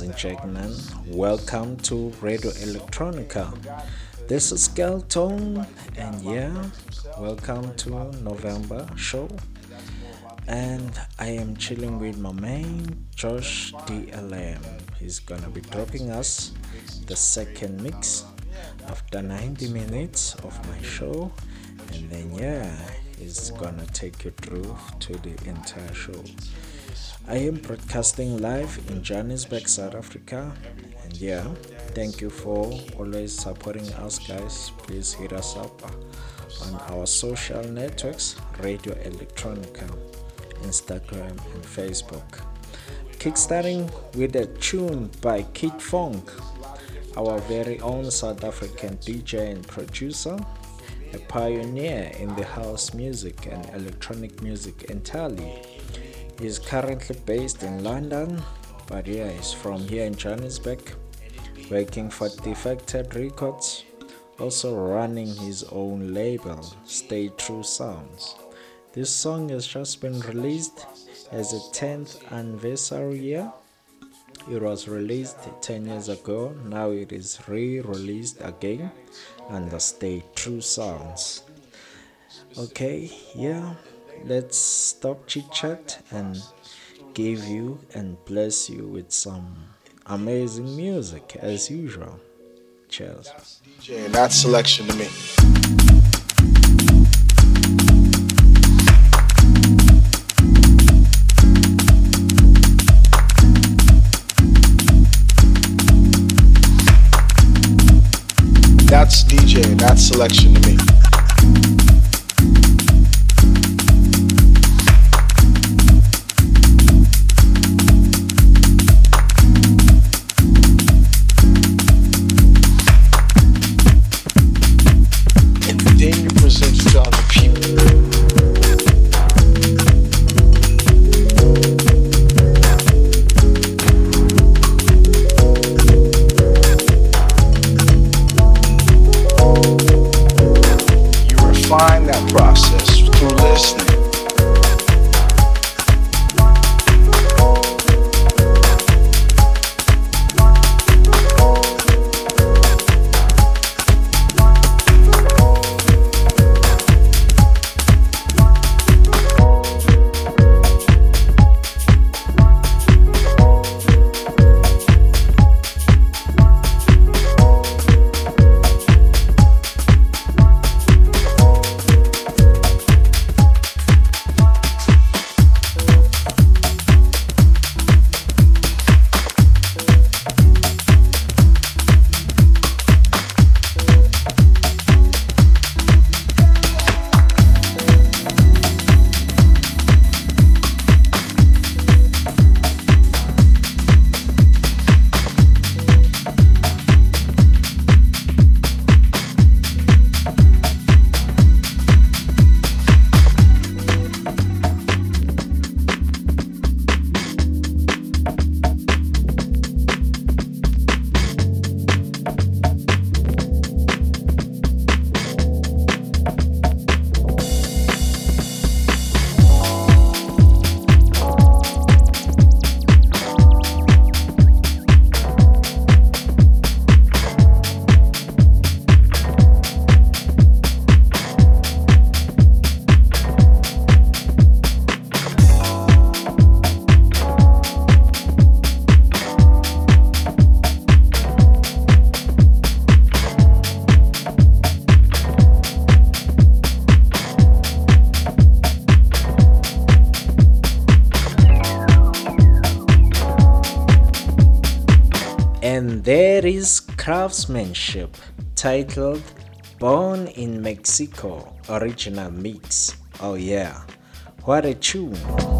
ladies and gentlemen? Welcome to Radio Electronica. This is Skale Tone, and yeah, welcome to November show. And I am chilling with my man Josh DLM. He's gonna be dropping us the second mix after 90 minutes of my show, and then yeah, he's gonna take you through to the entire show. I am broadcasting live in Johannesburg, South Africa. And yeah, thank you for always supporting us, guys. Please hit us up on our social networks Radio Electronica, Instagram, and Facebook. Kickstarting with a tune by Kid Fonque, our very own South African DJ and producer, a pioneer in the house music and electronic music entirely. He's currently based in London, but yeah, he's from here in Johannesburg, working for Defected Records, also running his own label, Stay True Sounds. This song has just been released as a 10th anniversary year. It was released 10 years ago, now it is re released again under Stay True Sounds. Okay, yeah, let's stop chit chat and give you and bless you with some amazing music as usual. Cheers. DJ, and that's selection to me. That's DJ, that's selection to me. Craftsmanship titled Born in Mexico Original Mix. Oh, yeah, what a tune!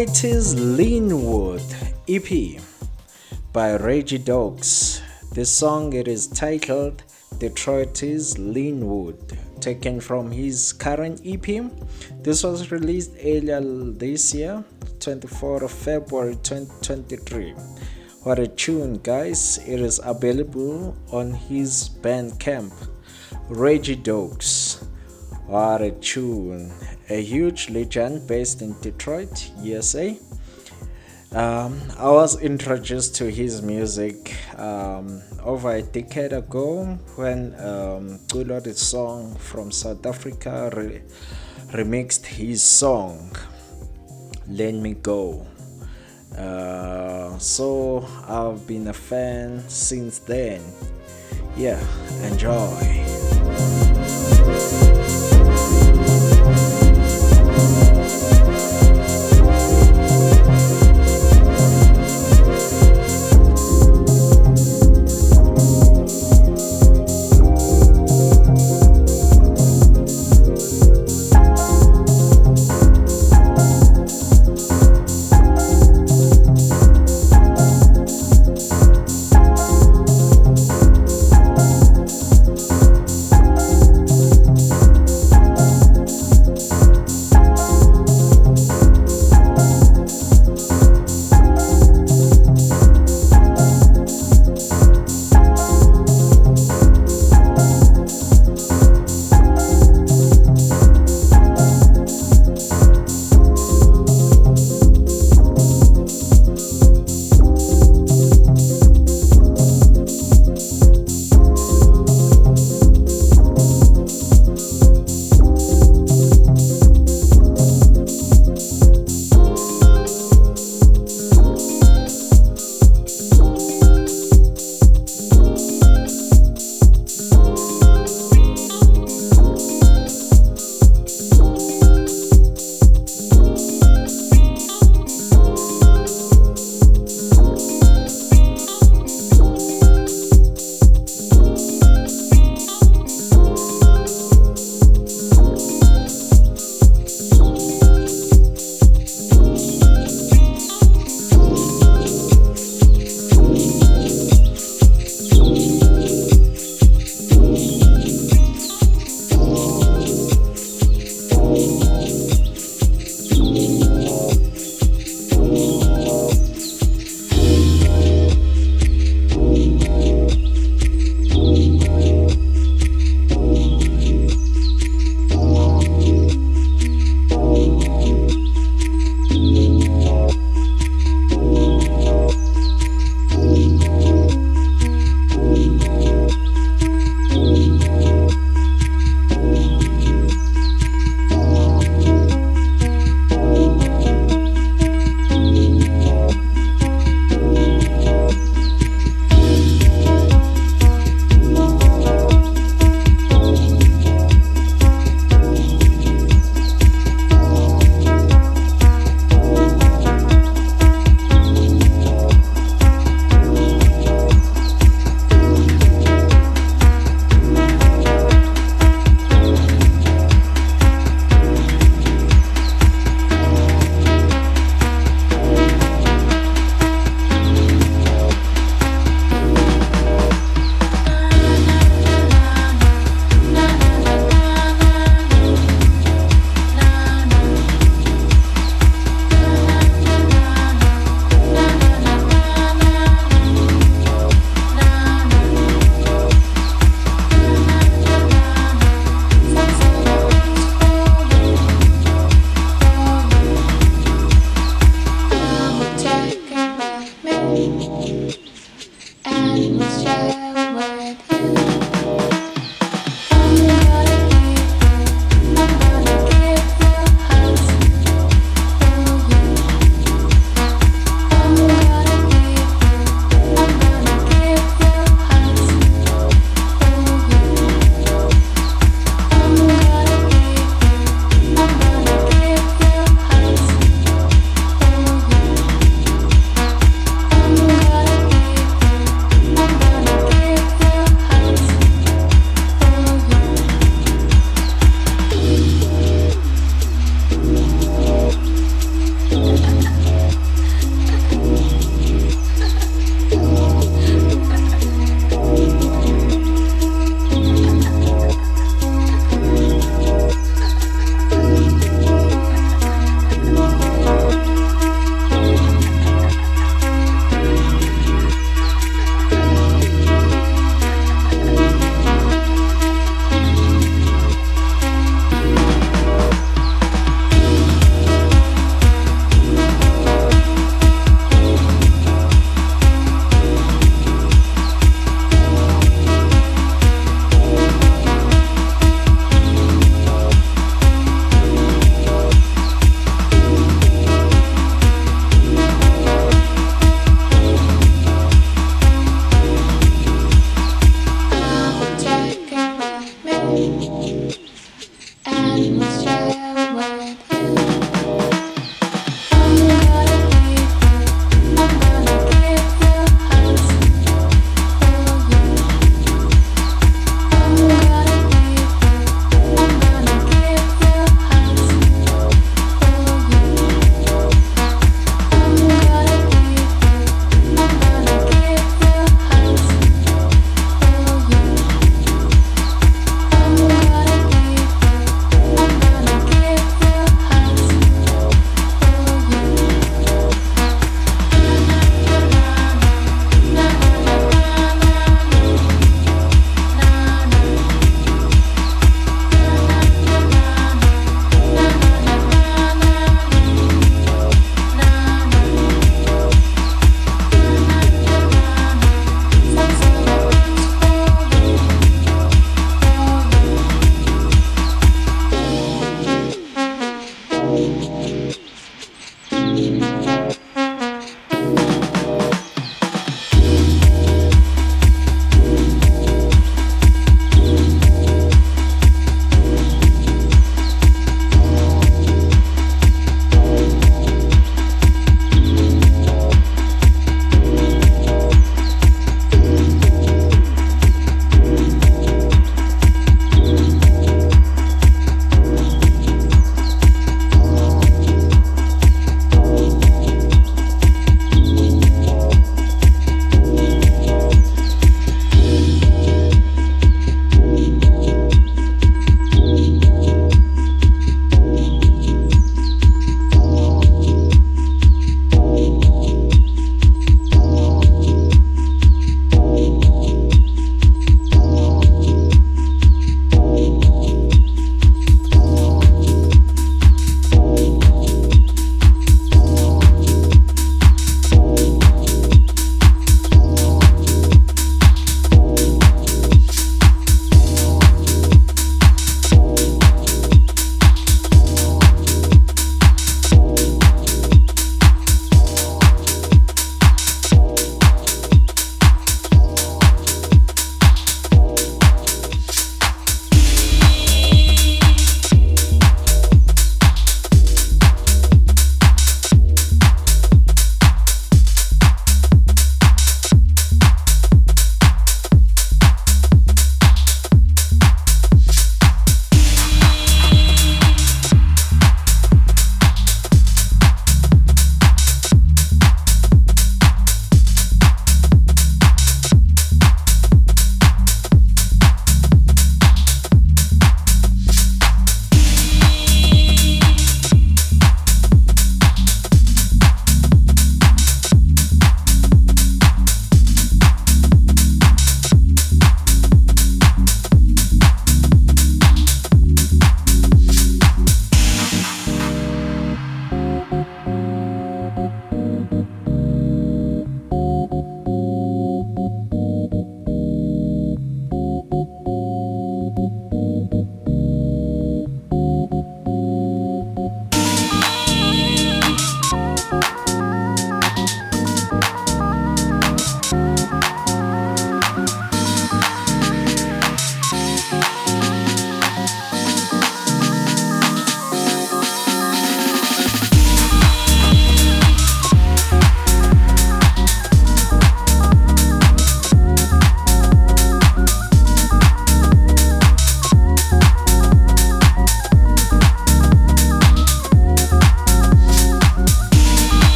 Detroit's Linwood EP by Reggie Dokes. The song it is titled Detroit's Linwood, taken from his current EP. This was released earlier this year, 24th of February 2023. What a tune, guys! It is available on his Bandcamp, Reggie Dokes. What a tune! A huge legend based in Detroit, USA. Um, I was introduced to his music um, over a decade ago when um, the song from South Africa, re- remixed his song, Let Me Go. Uh, so I've been a fan since then. Yeah, enjoy.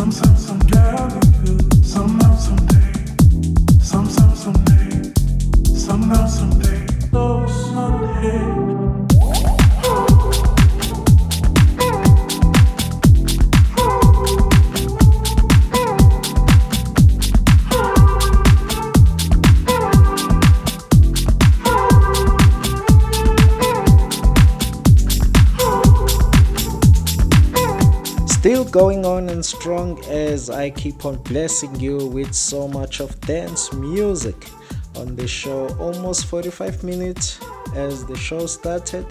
sunset. Going on and strong as I keep on blessing you with so much of dance music on the show. Almost 45 minutes as the show started.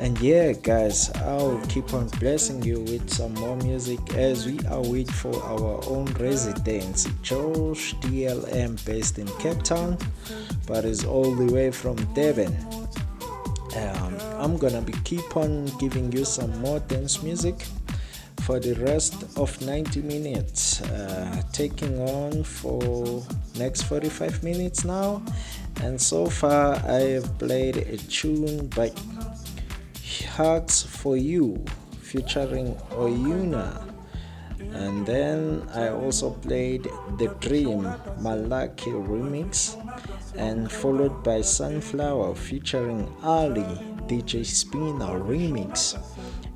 And yeah, guys, I'll keep on blessing you with some more music as we await for our own residents, Josh DLM, based in Cape Town, but is all the way from Devon. Um, I'm gonna be keep on giving you some more dance music for the rest of 90 minutes. Uh, taking on for next 45 minutes now. And so far i have played a tune by Hugs for You featuring Oyuna. And then I also played The Dream Malaki remix and followed by Sunflower featuring Ali DJ Spinna remix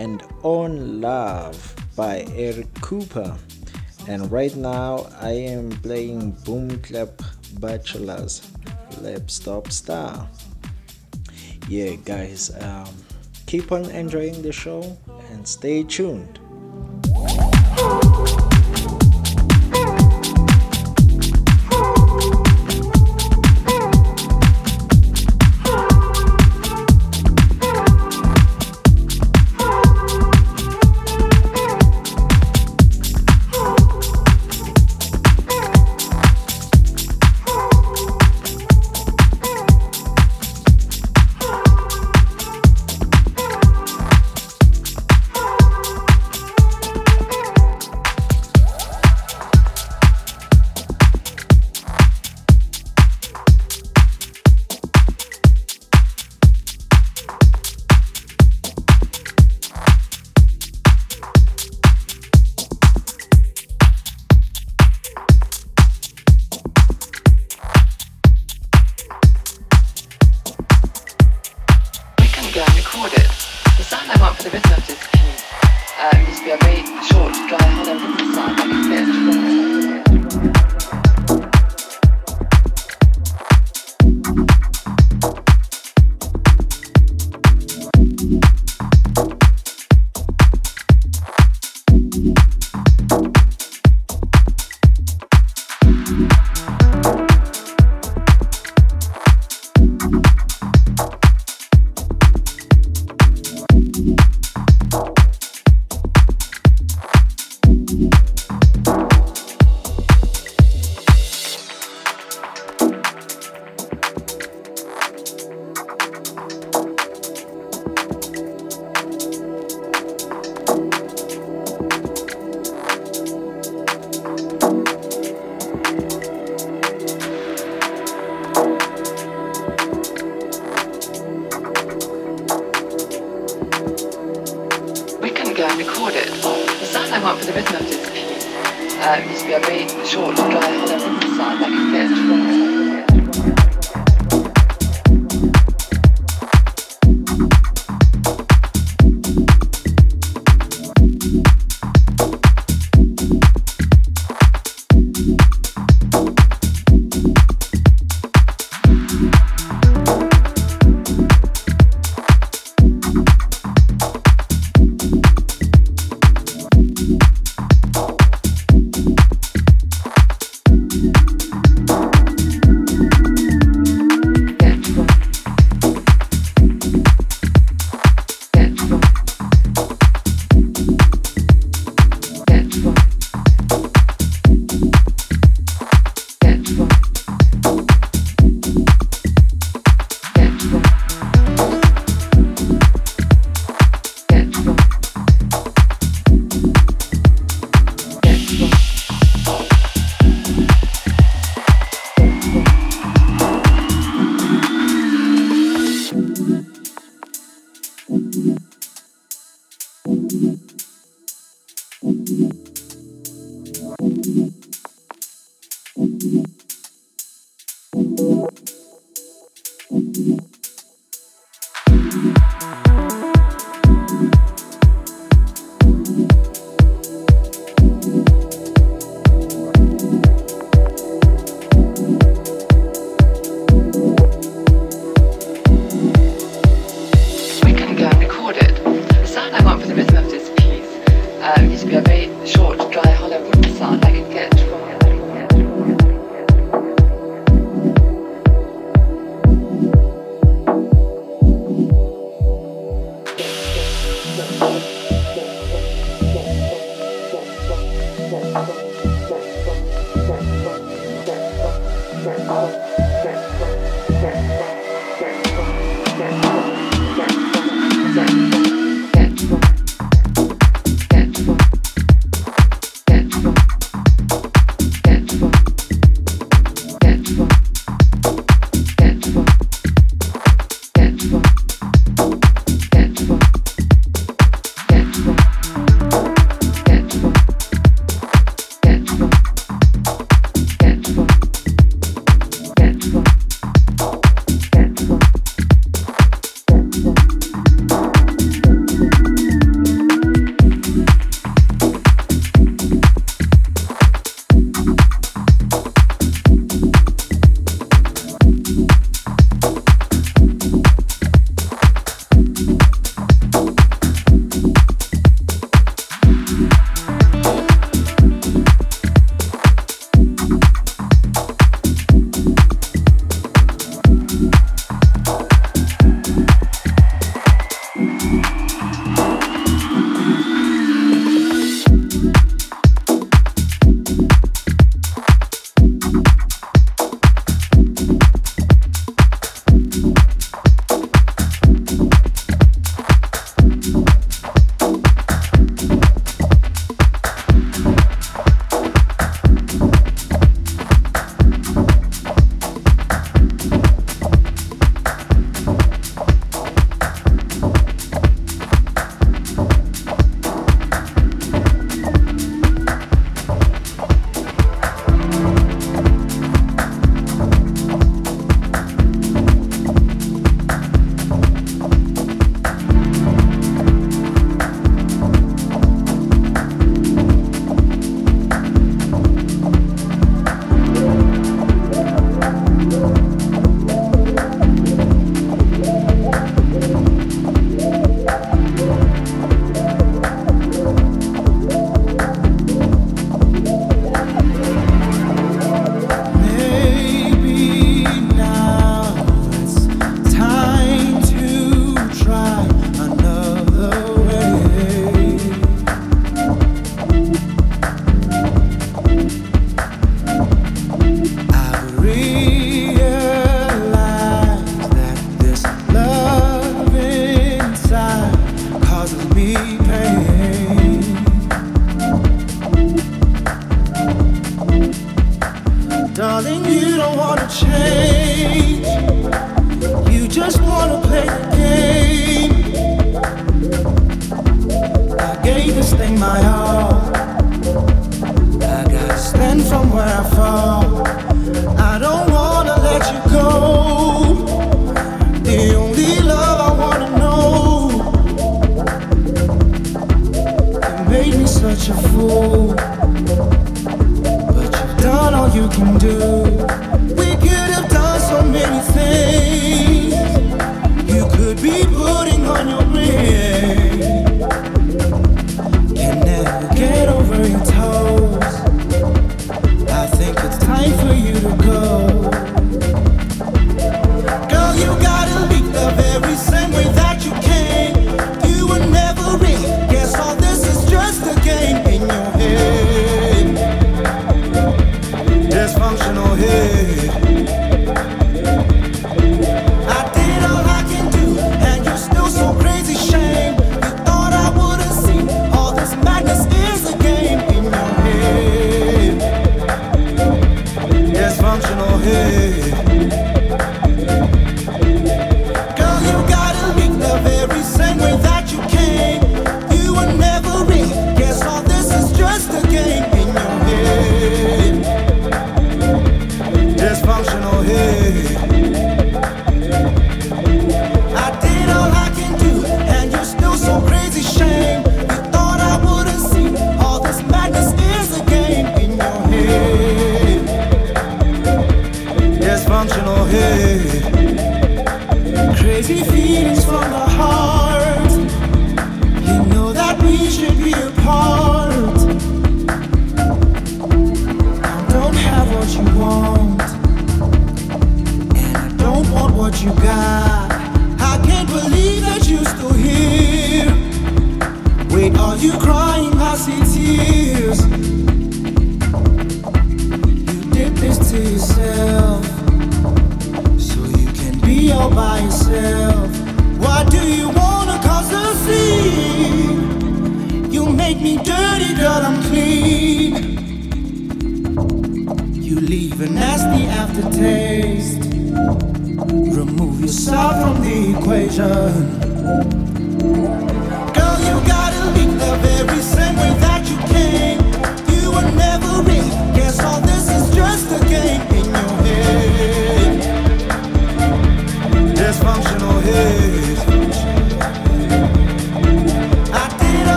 and On Love by Eric Cooper. And right now I am playing Boom Clap Bachelors Laptop Star. Yeah, guys, um, keep on enjoying the show and stay tuned.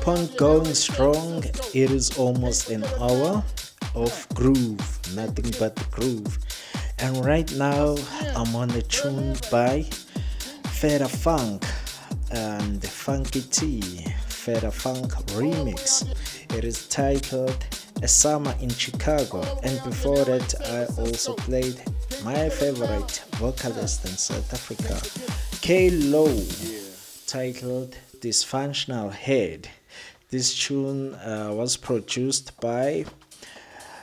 Keep on going strong, it is almost an hour of groove, nothing but groove. And right now, I'm on a tune by Feta Funk and Funky T, Feta Funk remix. It is titled A Summer in Chicago. And before that, I also played my favorite vocalist in South Africa, K Low titled Dysfunctional Head. This tune uh, was produced by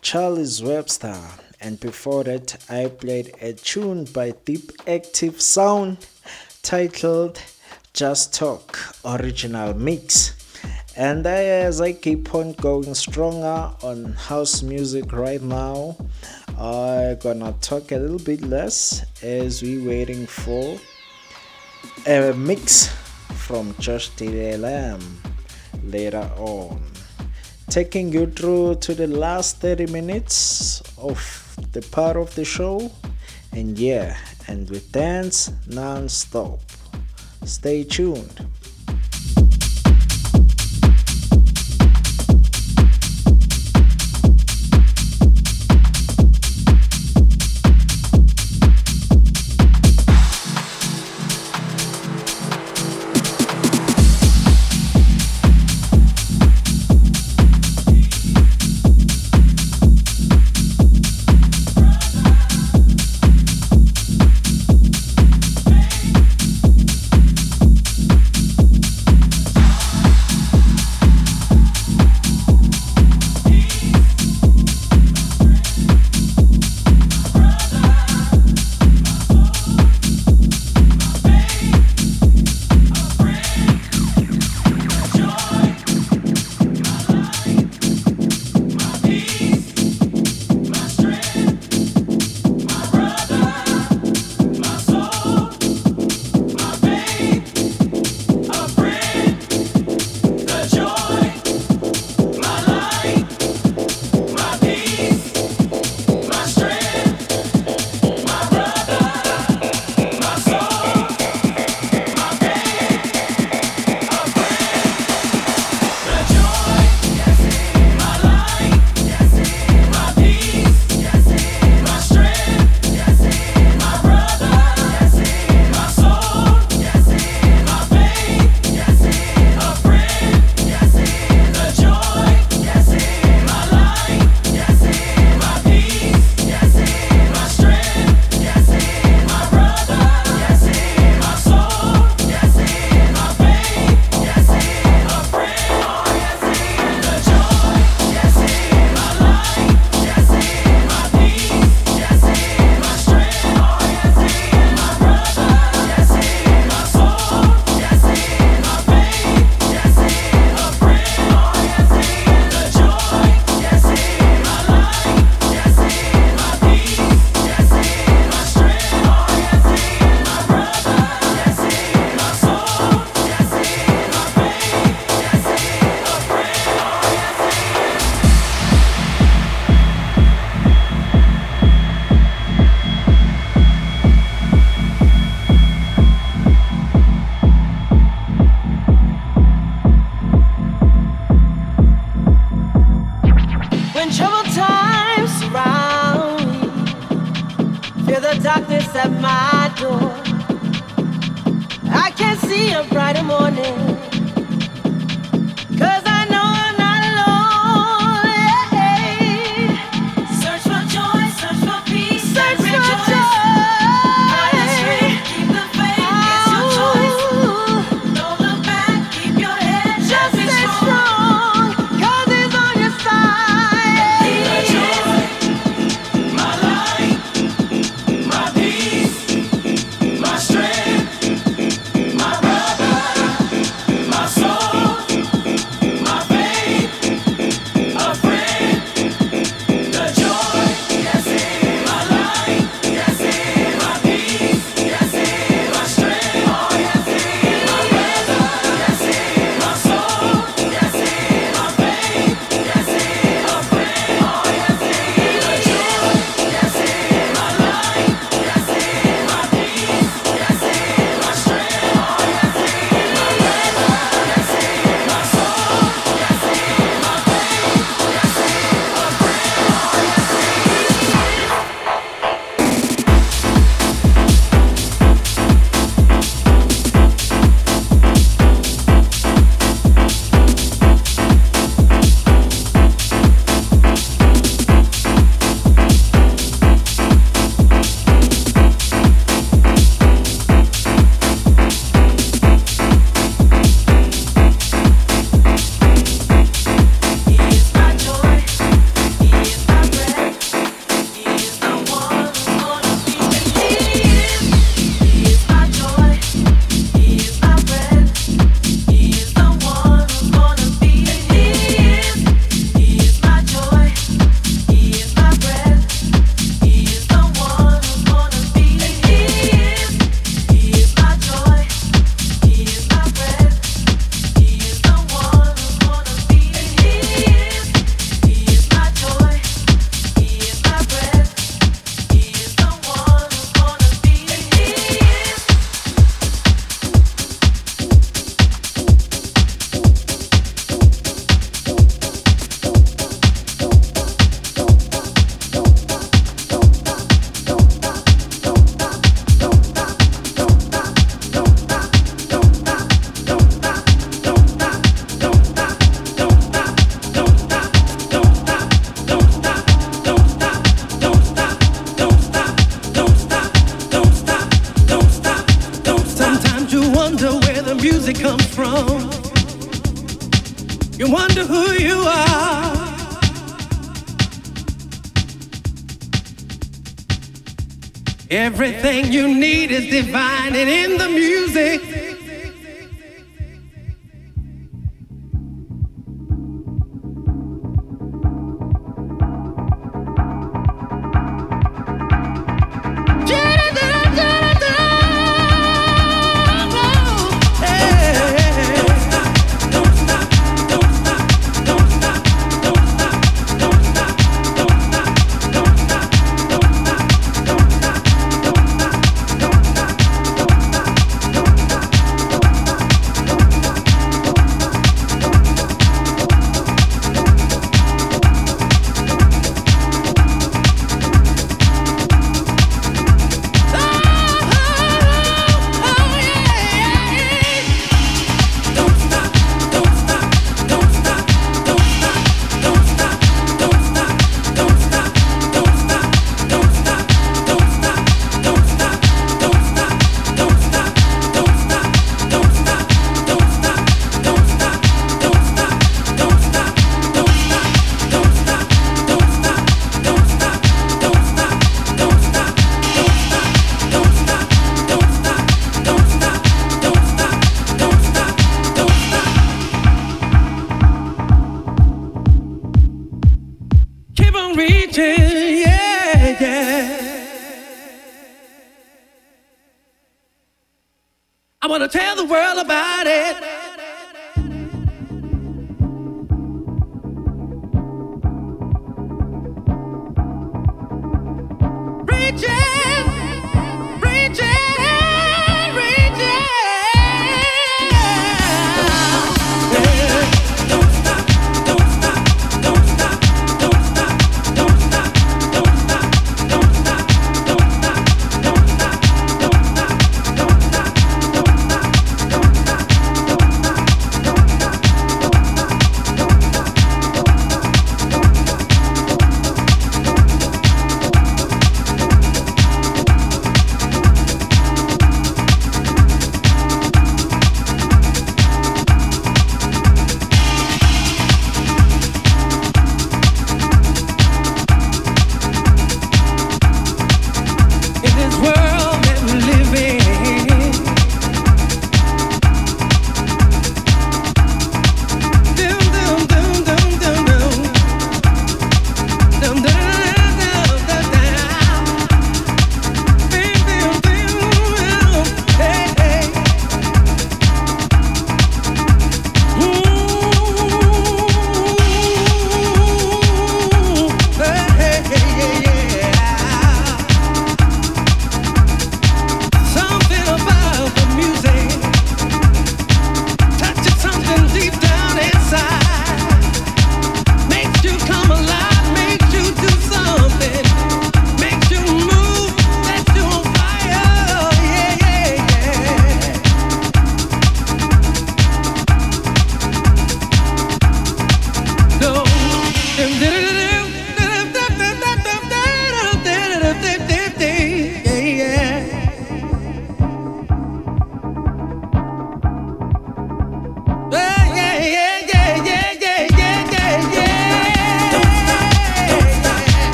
Charles Webster, and before that, I played a tune by Deep Active Sound titled Just Talk Original Mix. And as I keep on going stronger on house music right now, I'm gonna talk a little bit less as we waiting for a mix from Josh DLM later on. Taking you through to the last 30 minutes of the part of the show, and yeah, and we dance non stop. Stay tuned.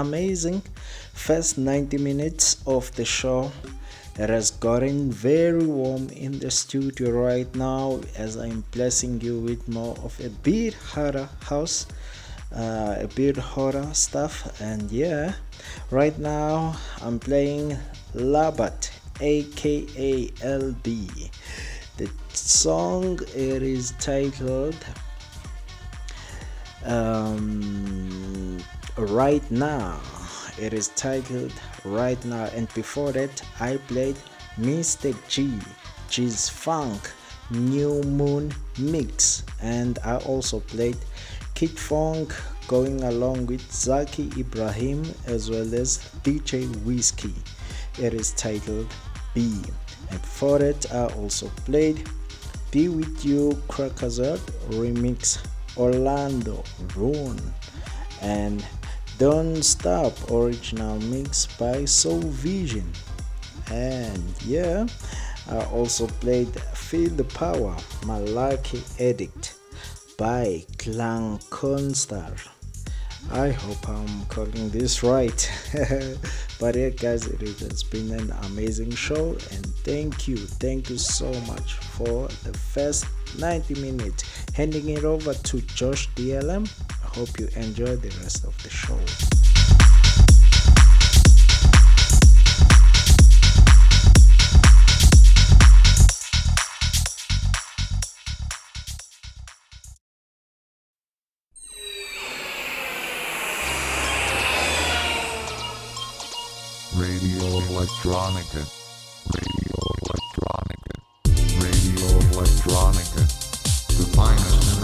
Amazing first 90 minutes of the show. It has gotten very warm in the studio right now as I'm blessing you with more of a bit harder house, uh, a bit hotter stuff. And yeah, right now I'm playing Labat, aka LB. The song it is titled right now. It is titled right now. And before that i played mr g g's funk new moon mix. And i also played Kid Fonque going along with zaki ibrahim as well as dj whiskey. It is titled b. And for it i also played be with you Krakazard remix Orlando Rune. And Don't Stop original mix by Soul Vision. And yeah, I also played Feel the Power, Lucky Edict by Clan Constar. I hope I'm calling this right. but yeah, guys, it has been an amazing show, and thank you, thank you so much for the first 90 minutes. Handing it over to Josh DLM. Hope you enjoy the rest of the show. Radio Electronica. Radio Electronica. Radio Electronica. The finest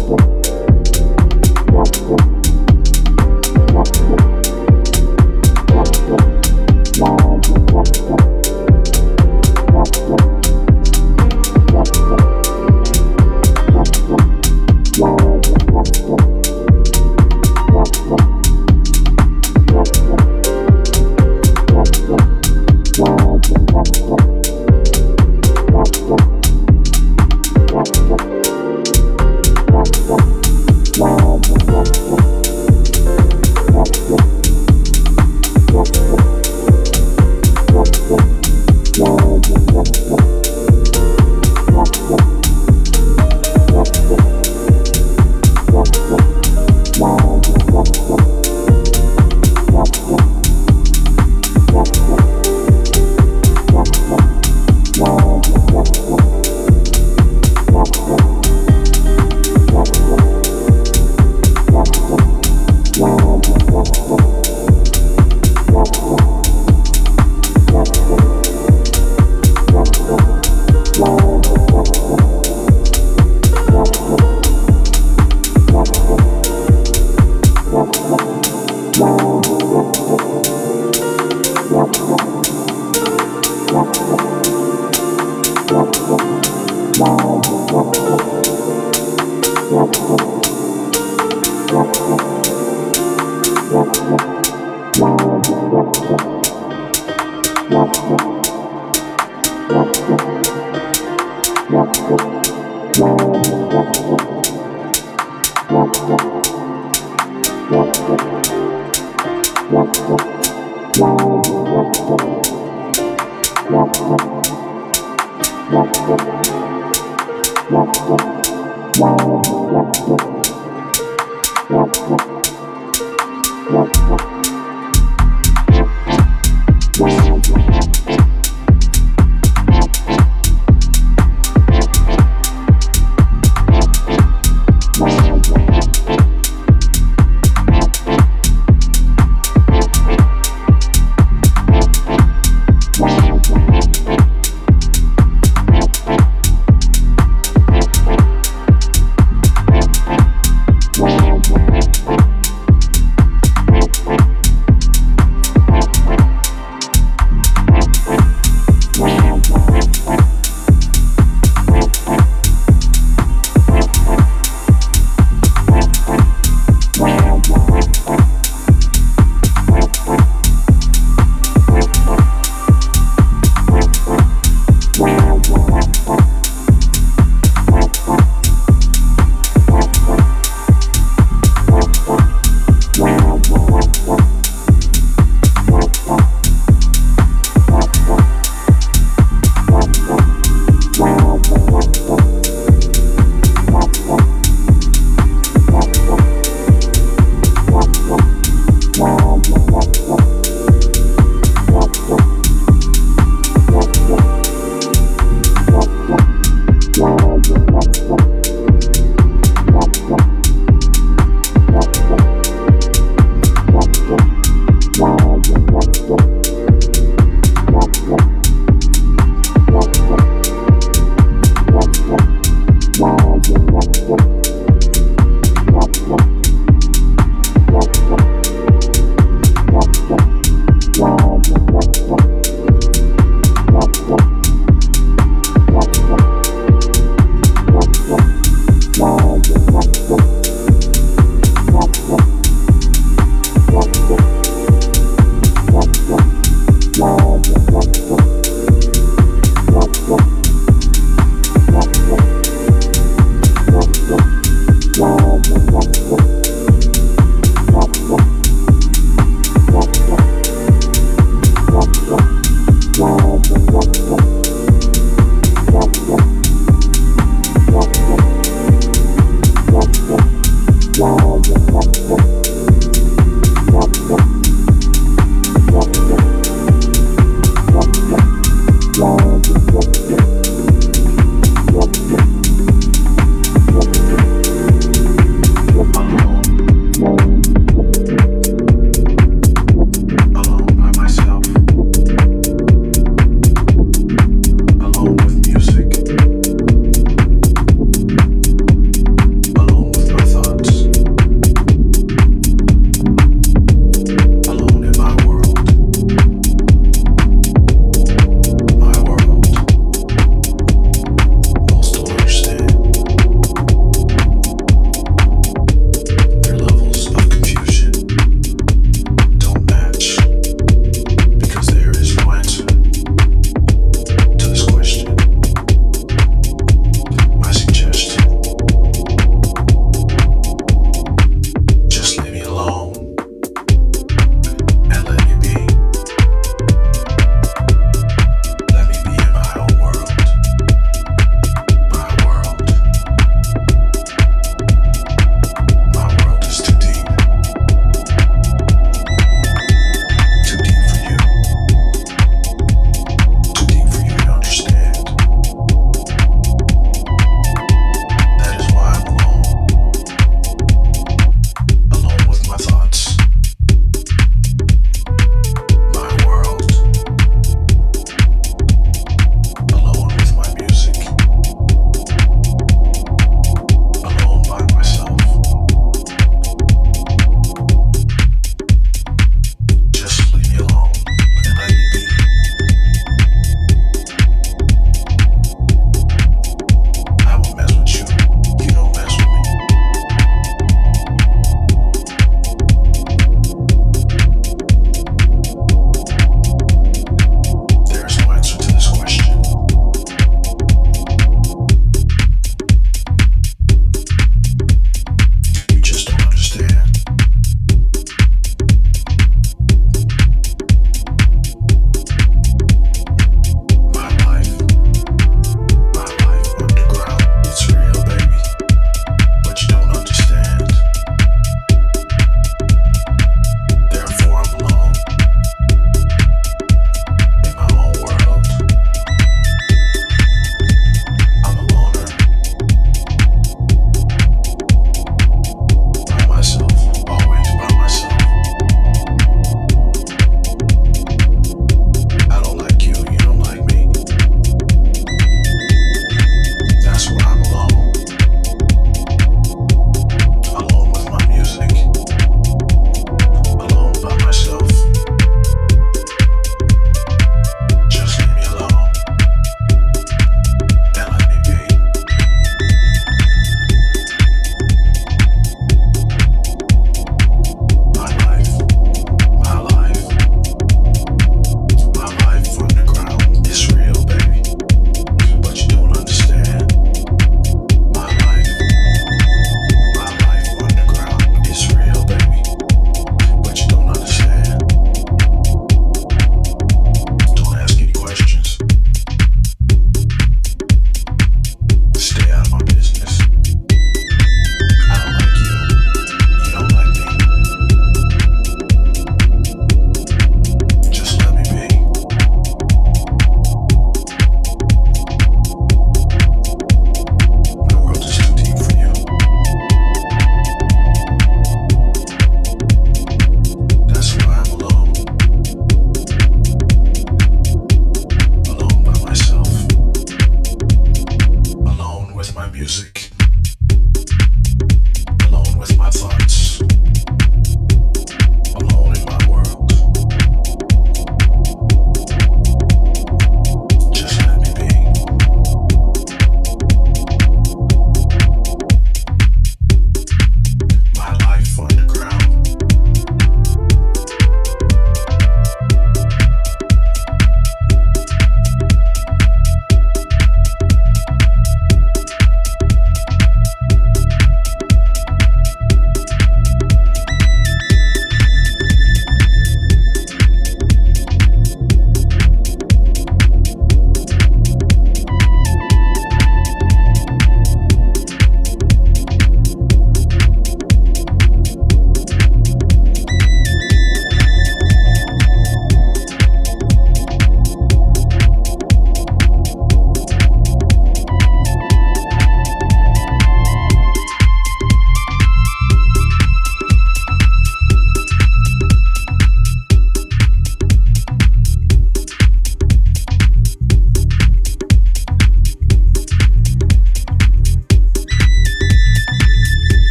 Wow.